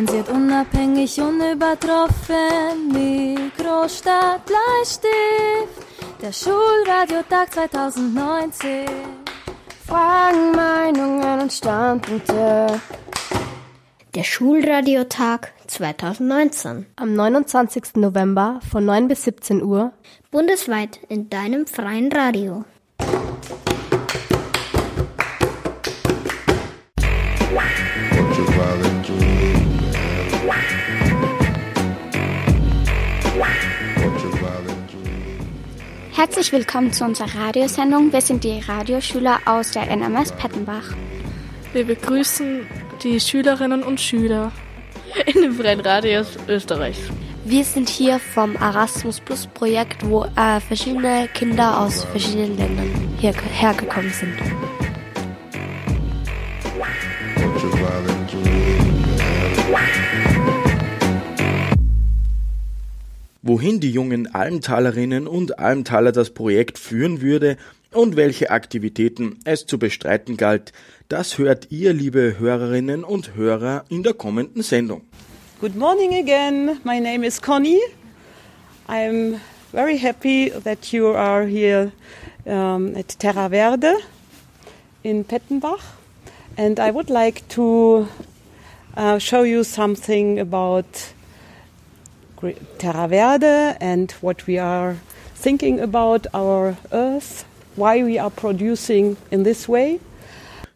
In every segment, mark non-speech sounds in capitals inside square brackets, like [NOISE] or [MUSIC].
Zensiert, unabhängig, unübertroffen. Mikrostadt, Bleistift. Der Schulradiotag 2019. Fragen, Meinungen und Standpunkte. Der Schulradiotag 2019. Am 29. November von 9 bis 17 Uhr. Bundesweit in deinem freien Radio. Herzlich willkommen zu unserer Radiosendung. Wir sind die Radioschüler aus der NMS Pettenbach. Wir begrüßen die Schülerinnen und Schüler in den Freien Radios Österreichs. Wir sind hier vom Erasmus Plus Projekt, wo äh, verschiedene Kinder aus verschiedenen Ländern hierher gekommen sind. Wohin die jungen Almtalerinnen und Almtaler das Projekt führen würde und welche Aktivitäten es zu bestreiten galt, das hört ihr, liebe Hörerinnen und Hörer, in der kommenden Sendung. Good morning again. My name is Connie. I'm very happy that you are here um, at Terra Verde in Pettenbach. And I would like to uh, show you something about Terra Verde and what we are thinking about our Earth, why we are producing in this way.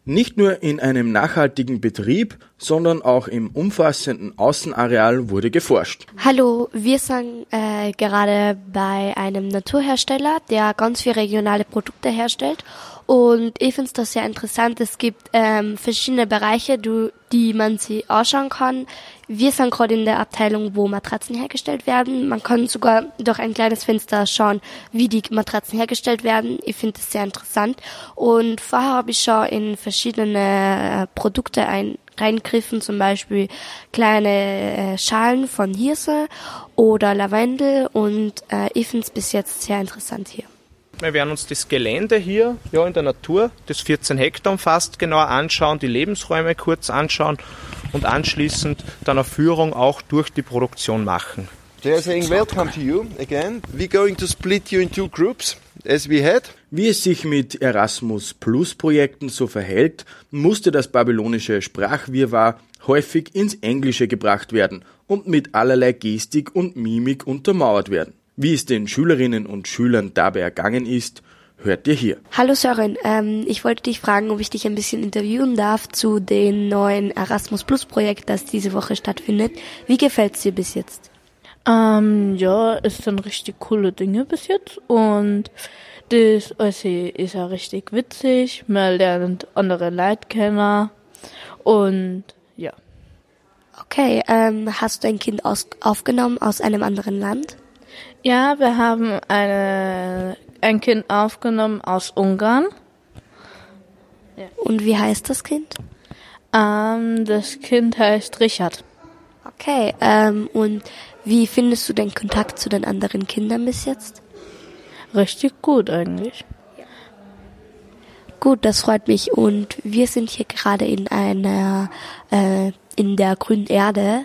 Nicht nur in einem nachhaltigen Betrieb, sondern auch im umfassenden Außenareal wurde geforscht. Hallo, wir sind äh, gerade bei einem Naturhersteller, der ganz viele regionale Produkte herstellt. Und ich finde das sehr interessant. Es gibt ähm, verschiedene Bereiche, du, die man sich anschauen kann. Wir sind gerade in der Abteilung, wo Matratzen hergestellt werden. Man kann sogar durch ein kleines Fenster schauen, wie die Matratzen hergestellt werden. Ich finde das sehr interessant. Und vorher habe ich schon in verschiedene äh, Produkte ein, reingriffen, zum Beispiel kleine äh, Schalen von Hirse oder Lavendel. Und äh, ich finde es bis jetzt sehr interessant hier. Wir werden uns das Gelände hier ja, in der Natur, das 14 Hektar umfasst, genauer anschauen, die Lebensräume kurz anschauen und anschließend dann eine Führung auch durch die Produktion machen. They're saying welcome to you again. We're going to split you in two groups, as we had. Wie es sich mit Erasmus Plus Projekten so verhält, musste das babylonische Sprachwirrwarr häufig ins Englische gebracht werden und mit allerlei Gestik und Mimik untermauert werden. Wie es den Schülerinnen und Schülern dabei ergangen ist, hört ihr hier. Hallo Sören, ähm, ich wollte dich fragen, ob ich dich ein bisschen interviewen darf zu dem neuen Erasmus Plus Projekt, das diese Woche stattfindet. Wie gefällt es dir bis jetzt? Ähm, ja, es sind richtig coole Dinge bis jetzt und das also, ist ja richtig witzig. Man lernt andere Leute kennen und ja. Okay, ähm, hast du ein Kind aus aufgenommen aus einem anderen Land? Ja, wir haben eine, ein Kind aufgenommen aus Ungarn. Ja. Und wie heißt das Kind? Ähm, das Kind heißt Richard. Okay, ähm, und wie findest du den Kontakt zu den anderen Kindern bis jetzt? Richtig gut eigentlich. Gut, das freut mich. Und wir sind hier gerade in einer, äh, in der grünen Erde.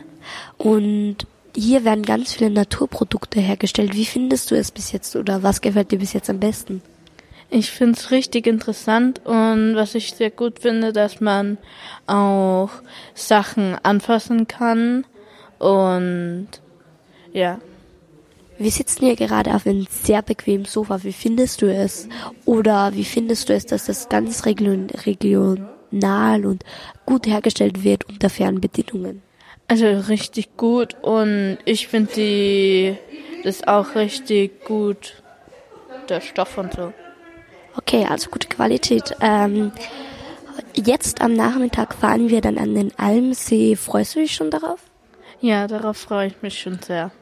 Und hier werden ganz viele Naturprodukte hergestellt. Wie findest du es bis jetzt oder was gefällt dir bis jetzt am besten? Ich finde es richtig interessant und was ich sehr gut finde, dass man auch Sachen anfassen kann und ja. Wir sitzen hier gerade auf einem sehr bequemen Sofa. Wie findest du es? Oder wie findest du es, dass das ganz regional und gut hergestellt wird unter fairen Bedingungen? Also richtig gut und ich finde die das auch richtig gut, der Stoff und so. Okay, also gute Qualität. Ähm, jetzt am Nachmittag fahren wir dann an den Almsee. Freust du dich schon darauf? Ja, darauf freue ich mich schon sehr.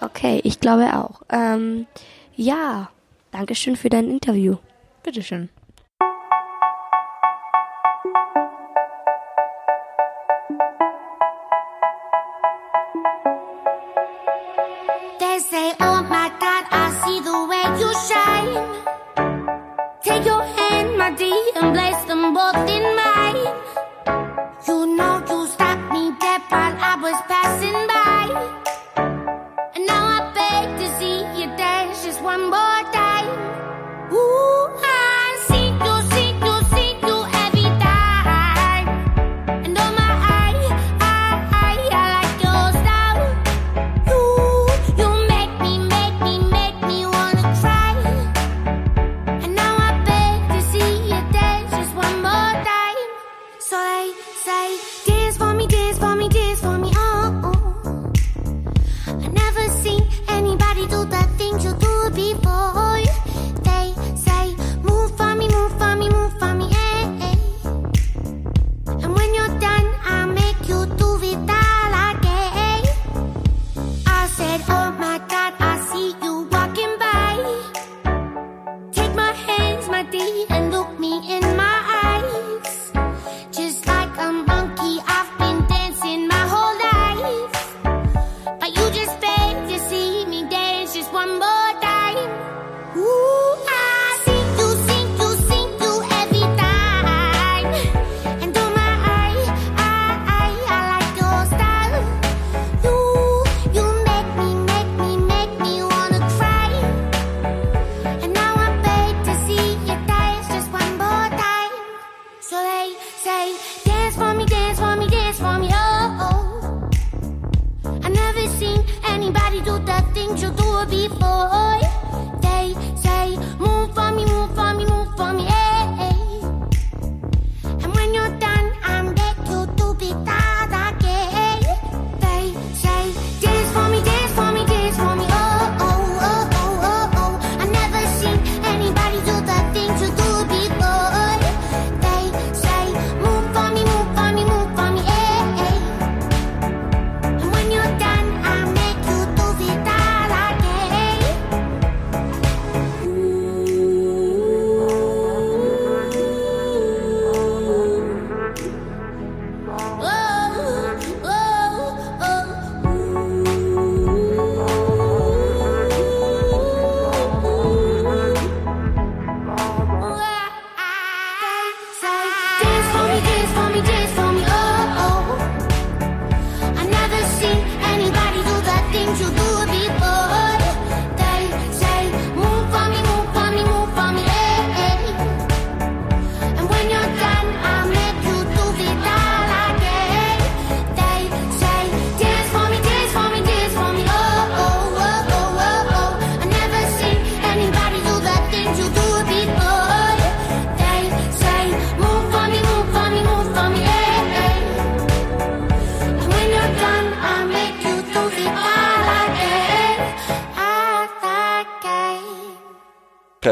Okay, ich glaube auch. Ähm, ja, Dankeschön für dein Interview. Bitteschön. one more.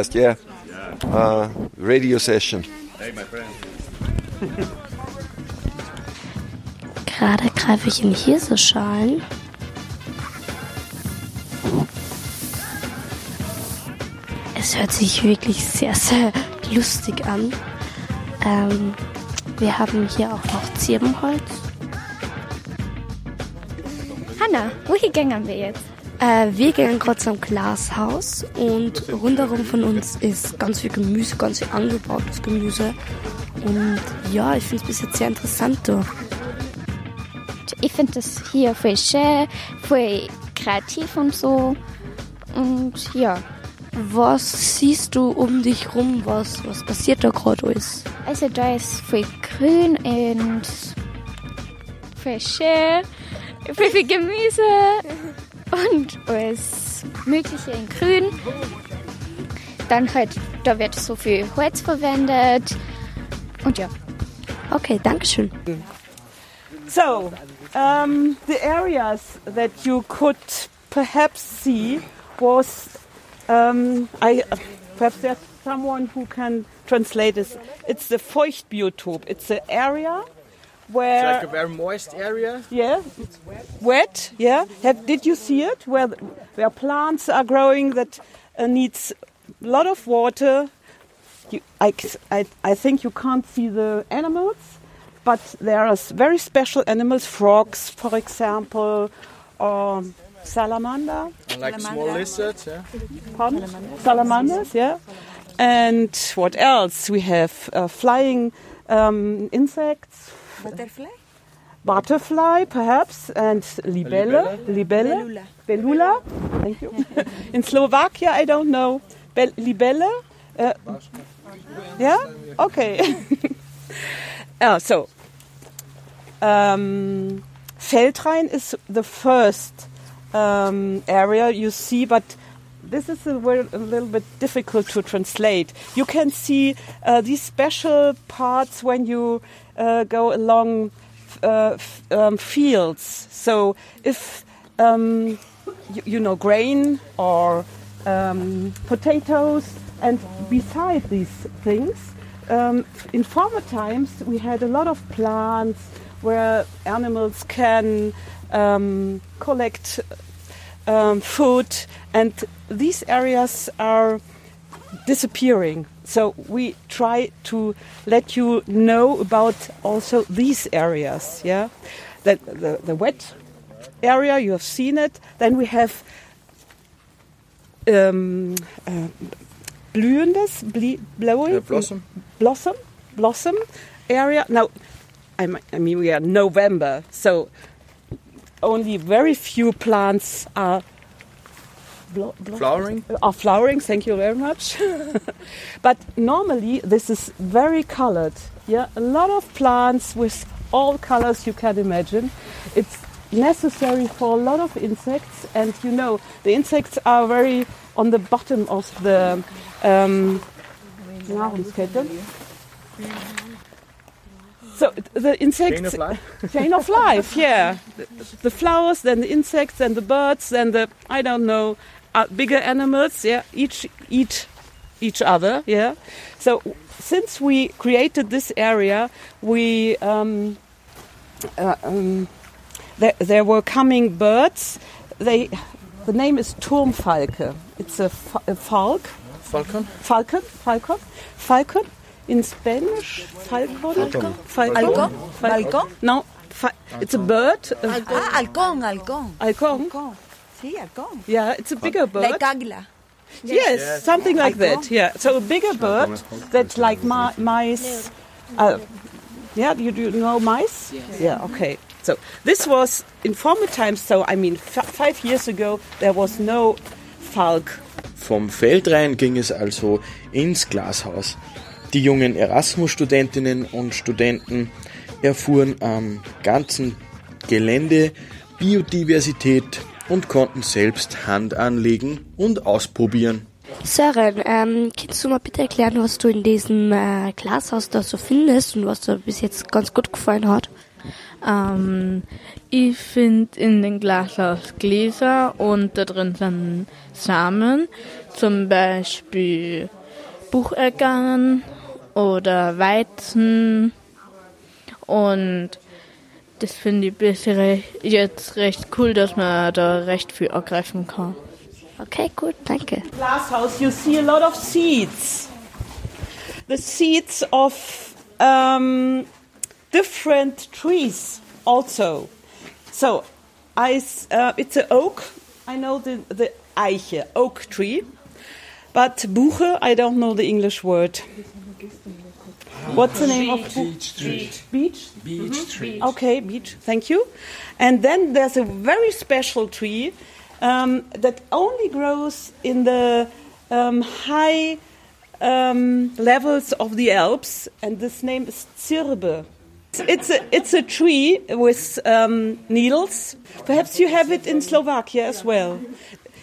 Podcast, yeah. Uh, radio session. Gerade greife ich in Hirseschalen. Es hört sich wirklich sehr, sehr lustig an. Ähm, wir haben hier auch noch Zirbenholz. Hanna, wohin gehen wir jetzt? Äh, wir gehen gerade zum Glashaus und rundherum von uns ist ganz viel Gemüse, ganz viel angebautes Gemüse. Und ja, ich finde es bis jetzt sehr interessant da. Ich finde das hier voll schön, voll kreativ und so. Und ja, Was siehst du um dich rum? Was, was passiert da gerade alles? also da ist voll grün und voll schön, voll viel Gemüse [LAUGHS] und alles Mögliche in grün. Dann halt, da wird so viel Holz verwendet. Und ja. Okay, danke schön. So, um, the areas that you could perhaps see was, um, I perhaps there's someone who can translate this. It's the Feuchtbiotop. It's the area where it's like a very moist area. yeah, it's wet. Wet. Yeah, Have, did you see it? Where where plants are growing that uh, needs a lot of water. You, I, I, I think you can't see the animals, but there are very special animals, frogs, for example, or salamander. Like small lizards, yeah. Pardon? Salamanders, yeah. And what else? We have uh, flying um, insects. Butterfly? Butterfly, perhaps, and libelle. Libelle. Belula. Thank you. [LAUGHS] In Slovakia, I don't know. Bel- libelle. Uh, yeah? Okay. yeah, [LAUGHS] so. Um, Feldrhein is the first um, area you see, but this is a, a little bit difficult to translate. You can see uh, these special parts when you uh, go along uh, um, fields. So if um, you, you know grain or um, potatoes, and beside these things, um, in former times we had a lot of plants where animals can um, collect um, food, and these areas are disappearing. So we try to let you know about also these areas. Yeah, that the, the wet area you have seen it. Then we have um, uh, blühendes, blowing, Uh, blossom. blossom, blossom area. Now, I mean, we are November, so only very few plants are blo- blo- Flowering. are flowering. Thank you very much. [LAUGHS] but normally, this is very colored. Yeah, a lot of plants with all colors you can imagine. It's necessary for a lot of insects, and you know the insects are very on the bottom of the um, Nahrungskette. So the insects Chain of life. [LAUGHS] chain of life, yeah. The, the flowers, then the insects, then the birds, then the I don't know, uh, bigger animals, yeah. Each eat each other, yeah. So since we created this area, we um, uh, um, there, there were coming birds. They the name is Turmfalke. It's a, fa- a falk, Falcon. falcon, falcon, falcon. In Spanish, falcon. Falcon. Falcon. Falcon? No, fa- it's a bird. uh, Ah, halcón, halcón. Halcón. Halcón. Sí, halcón. Yeah, it's a bigger bird. Like águila. yes, something like that. Yeah, so a bigger bird that's like mi- mice. Uh, yeah, you do know mice? Yeah, okay. So this was in former times. So I mean, f- five years ago there was no falk. Vom Feldrhein ging es also ins Glashaus. Die jungen Erasmus-Studentinnen und Studenten erfuhren am ganzen Gelände Biodiversität und konnten selbst Hand anlegen und ausprobieren. Sören, ähm, kannst du mal bitte erklären, was du in diesem äh, Glashaus da so findest und was dir bis jetzt ganz gut gefallen hat? Ähm, ich finde in den Glashaus Gläser und da drin sind Samen, zum Beispiel Bucheckern oder Weizen und das finde ich bisher jetzt recht cool, dass man da recht viel ergreifen kann. Okay, gut, danke. Glasshouse, you see a lot of seeds. The seeds of um, different trees also. So, I, s- uh, it's an oak. I know the, the Eiche, oak tree. But Buche, I don't know the English word. What's the name of Beech tree? Beech? Beech tree. Okay, beach. Thank you. And then there's a very special tree um, that only grows in the um, high um, levels of the Alps, and this name is Zirbe. It's a, it's a tree with um, needles. Perhaps you have it in Slovakia as well.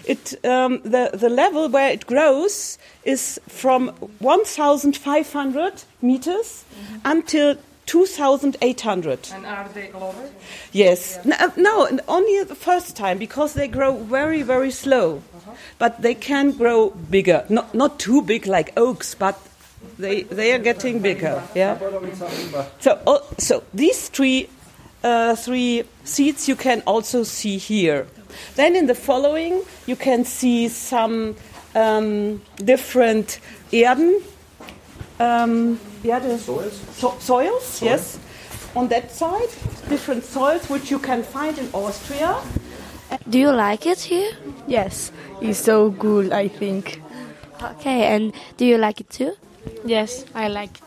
It, um, the, the level where it grows is from 1,500 meters until 2,800. And are they global? Yes. No, uh, no, only the first time because they grow very, very slow. But they can grow bigger. Not, not too big like oaks, but they, they are getting bigger. Yeah. So, oh, so these three, uh, three seeds you can also see here. Then in the following, you can see some um, different Erden. Um, Erde, soils. So, soils, yes. On that side, different soils which you can find in Austria. Do you like it here? Yes, it's so cool, I think. Okay, and do you like it too? Yes, I like it.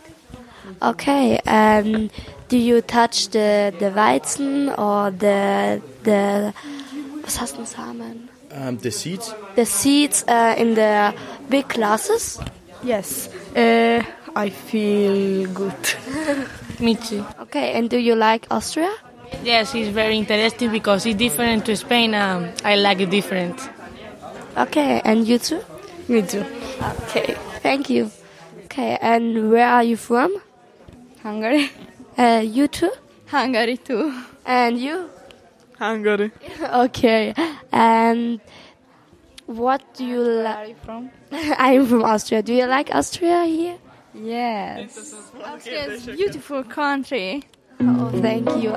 Okay, um, do you touch the, the Weizen or the, the, was hast du Samen? Um, the seeds? The seeds uh, in the big classes. Yes, uh, I feel good. [LAUGHS] Me too. Okay, and do you like Austria? Yes, it's very interesting because it's different to Spain. Um, I like it different. Okay, and you too? Me too. Okay, thank you. Okay, and where are you from? Hungary. Uh, you too? Hungary too. And you? Hungary. [LAUGHS] Okay, and what do you Where like? are you from? [LAUGHS] I'm from Austria. Do you like Austria here? Yes. Austria is a beautiful country. Oh, thank you.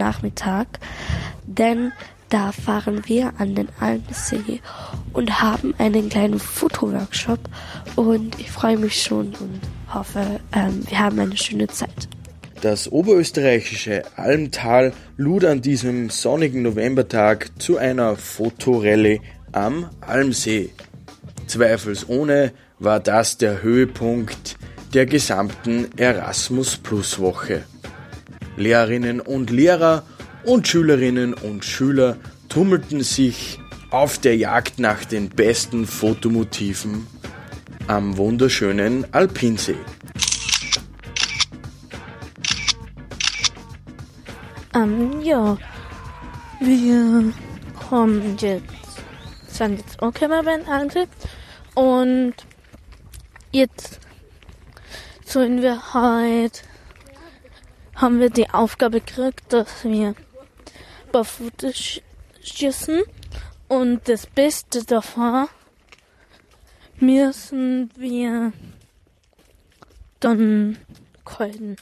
Nachmittag, denn da fahren wir an den Almsee und haben einen kleinen Fotoworkshop und ich freue mich schon und hoffe, ähm, wir haben eine schöne Zeit. Das oberösterreichische Almtal lud an diesem sonnigen Novembertag zu einer Fotorallye am Almsee. Zweifelsohne war das der Höhepunkt der gesamten Erasmus Plus Woche. Lehrerinnen und Lehrer und Schülerinnen und Schüler tummelten sich auf der Jagd nach den besten Fotomotiven am wunderschönen Alpinsee. Ähm, ja. Wir haben jetzt, sind jetzt auch beim Almsee. Und jetzt sollen wir halt, haben wir die Aufgabe gekriegt, dass wir barfuß sch- schießen. Und das Beste davon müssen wir dann kalten.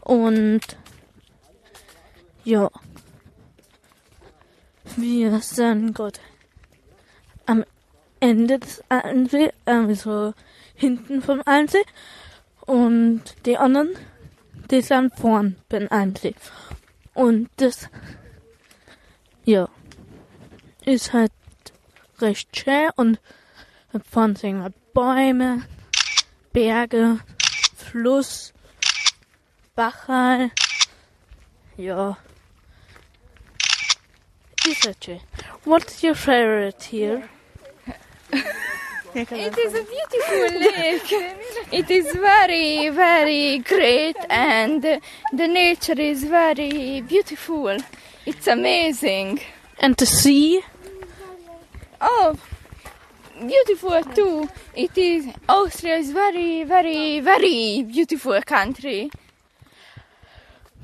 Und ja. Wir sind gerade am Ende des Allensee, also hinten vom Allensee. Und die anderen, die sind vorn beim Allensee. Und das, ja, ist halt recht schön und vorn sind halt Bäume, Berge, Fluss, Bachal, ja. Is it you? What's your favorite here? [LAUGHS] It is a beautiful [LAUGHS] lake. It is very, very great, and the nature is very beautiful. It's amazing. And the sea? Oh, beautiful too. It is. Austria is very, very, very beautiful country.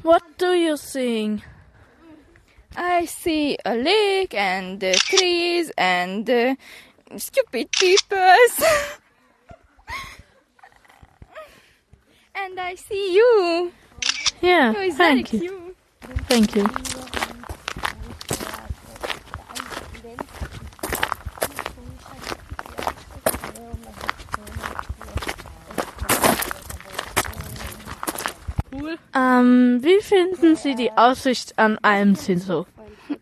What do you think? I see a lake and uh, trees and uh, stupid people. [LAUGHS] and I see you. Yeah, oh, very thank you. Thank you. Ähm, wie finden Sie die Aussicht an Almsee so?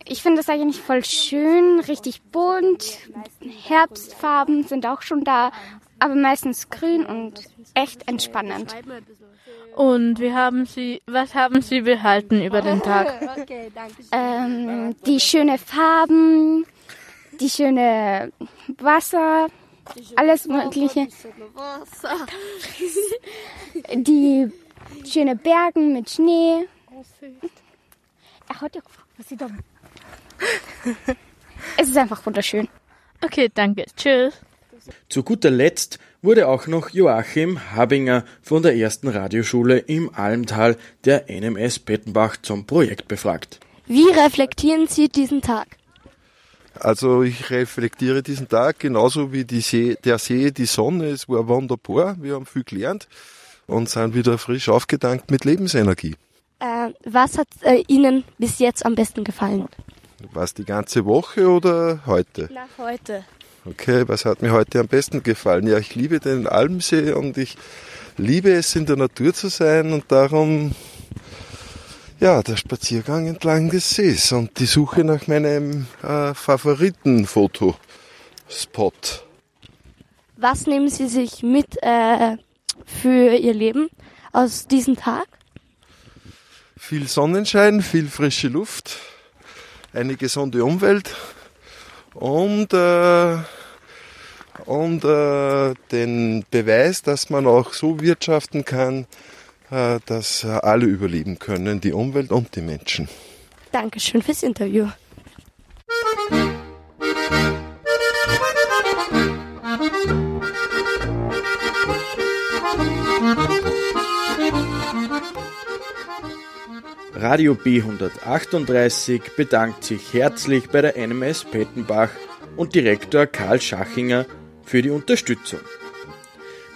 Ich finde das eigentlich voll schön, richtig bunt. Herbstfarben sind auch schon da, aber meistens grün und echt entspannend. Und wie haben Sie, was haben Sie behalten über den Tag? [LAUGHS] Ähm, die schöne Farben, die schöne Wasser, alles Mögliche. Die schöne Bergen mit Schnee. Er hat ja gefragt, was sie da. Es ist einfach wunderschön. Okay, danke. Tschüss. Zu guter Letzt wurde auch noch Joachim Habinger von der ersten Radioschule im Almtal der NMS Pettenbach zum Projekt befragt. Wie reflektieren Sie diesen Tag? Also ich reflektiere diesen Tag genauso wie die See, der See, die Sonne. Es war wunderbar. Wir haben viel gelernt und sind wieder frisch aufgedankt mit Lebensenergie. Äh, was hat äh, Ihnen bis jetzt am besten gefallen? Was die ganze Woche oder heute? Nach heute. Okay, was hat mir heute am besten gefallen? Ja, ich liebe den Almsee und ich liebe es, in der Natur zu sein und darum, ja, der Spaziergang entlang des Sees und die Suche nach meinem äh, Favoritenfotospot. Was nehmen Sie sich mit äh, für Ihr Leben aus diesem Tag? Viel Sonnenschein, viel frische Luft, eine gesunde Umwelt und, äh, und äh, den Beweis, dass man auch so wirtschaften kann, äh, dass alle überleben können, die Umwelt und die Menschen. Dankeschön fürs Interview. Radio B138 bedankt sich herzlich bei der NMS Pettenbach und Direktor Karl Schachinger für die Unterstützung.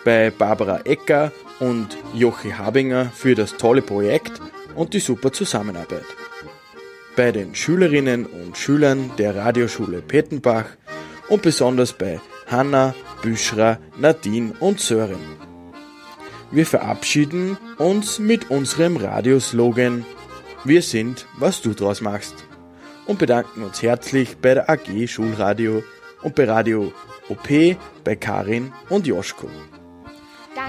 Bei Barbara Ecker und Jochi Habinger für das tolle Projekt und die super Zusammenarbeit. Bei den Schülerinnen und Schülern der Radioschule Pettenbach und besonders bei Hanna, Büschra, Nadine und Sören. Wir verabschieden uns mit unserem Radioslogan Wir sind, was du draus machst und bedanken uns herzlich bei der AG Schulradio und bei Radio OP, bei Karin und Joschko.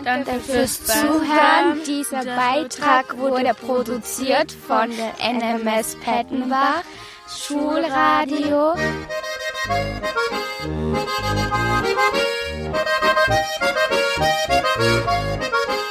Danke fürs Zuhören. Dieser Beitrag wurde produziert von der NMS Pettenbach Schulradio. Musik